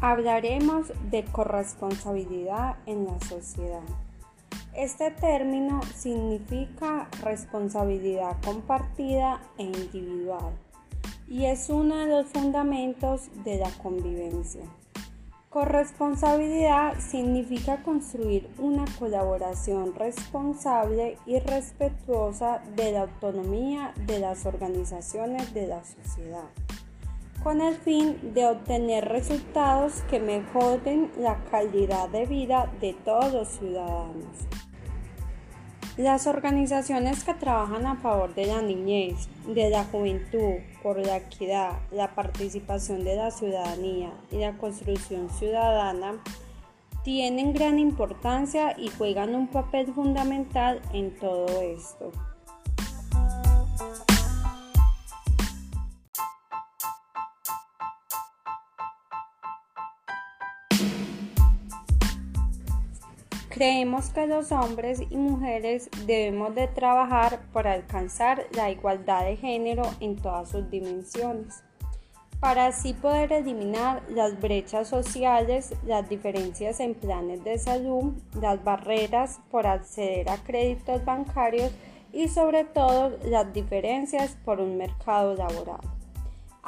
Hablaremos de corresponsabilidad en la sociedad. Este término significa responsabilidad compartida e individual y es uno de los fundamentos de la convivencia. Corresponsabilidad significa construir una colaboración responsable y respetuosa de la autonomía de las organizaciones de la sociedad con el fin de obtener resultados que mejoren la calidad de vida de todos los ciudadanos. Las organizaciones que trabajan a favor de la niñez, de la juventud, por la equidad, la participación de la ciudadanía y la construcción ciudadana tienen gran importancia y juegan un papel fundamental en todo esto. Creemos que los hombres y mujeres debemos de trabajar para alcanzar la igualdad de género en todas sus dimensiones, para así poder eliminar las brechas sociales, las diferencias en planes de salud, las barreras por acceder a créditos bancarios y sobre todo las diferencias por un mercado laboral.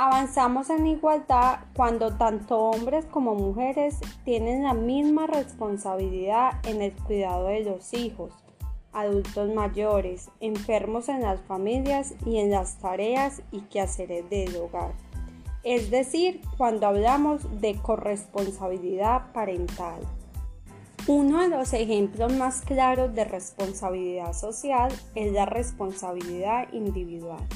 Avanzamos en igualdad cuando tanto hombres como mujeres tienen la misma responsabilidad en el cuidado de los hijos, adultos mayores, enfermos en las familias y en las tareas y quehaceres del hogar. Es decir, cuando hablamos de corresponsabilidad parental. Uno de los ejemplos más claros de responsabilidad social es la responsabilidad individual.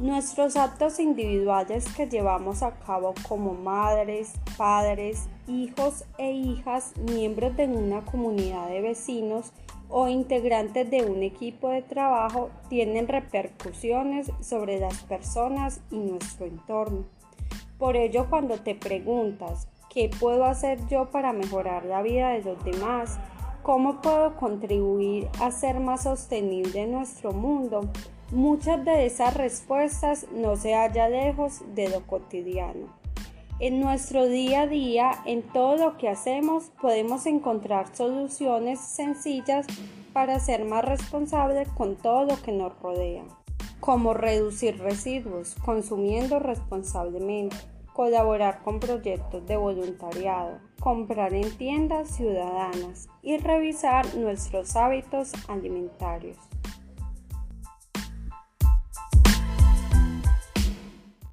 Nuestros actos individuales que llevamos a cabo como madres, padres, hijos e hijas, miembros de una comunidad de vecinos o integrantes de un equipo de trabajo tienen repercusiones sobre las personas y nuestro entorno. Por ello, cuando te preguntas, ¿qué puedo hacer yo para mejorar la vida de los demás? ¿Cómo puedo contribuir a ser más sostenible nuestro mundo? Muchas de esas respuestas no se hallan lejos de lo cotidiano. En nuestro día a día, en todo lo que hacemos, podemos encontrar soluciones sencillas para ser más responsables con todo lo que nos rodea, como reducir residuos, consumiendo responsablemente, colaborar con proyectos de voluntariado, comprar en tiendas ciudadanas y revisar nuestros hábitos alimentarios.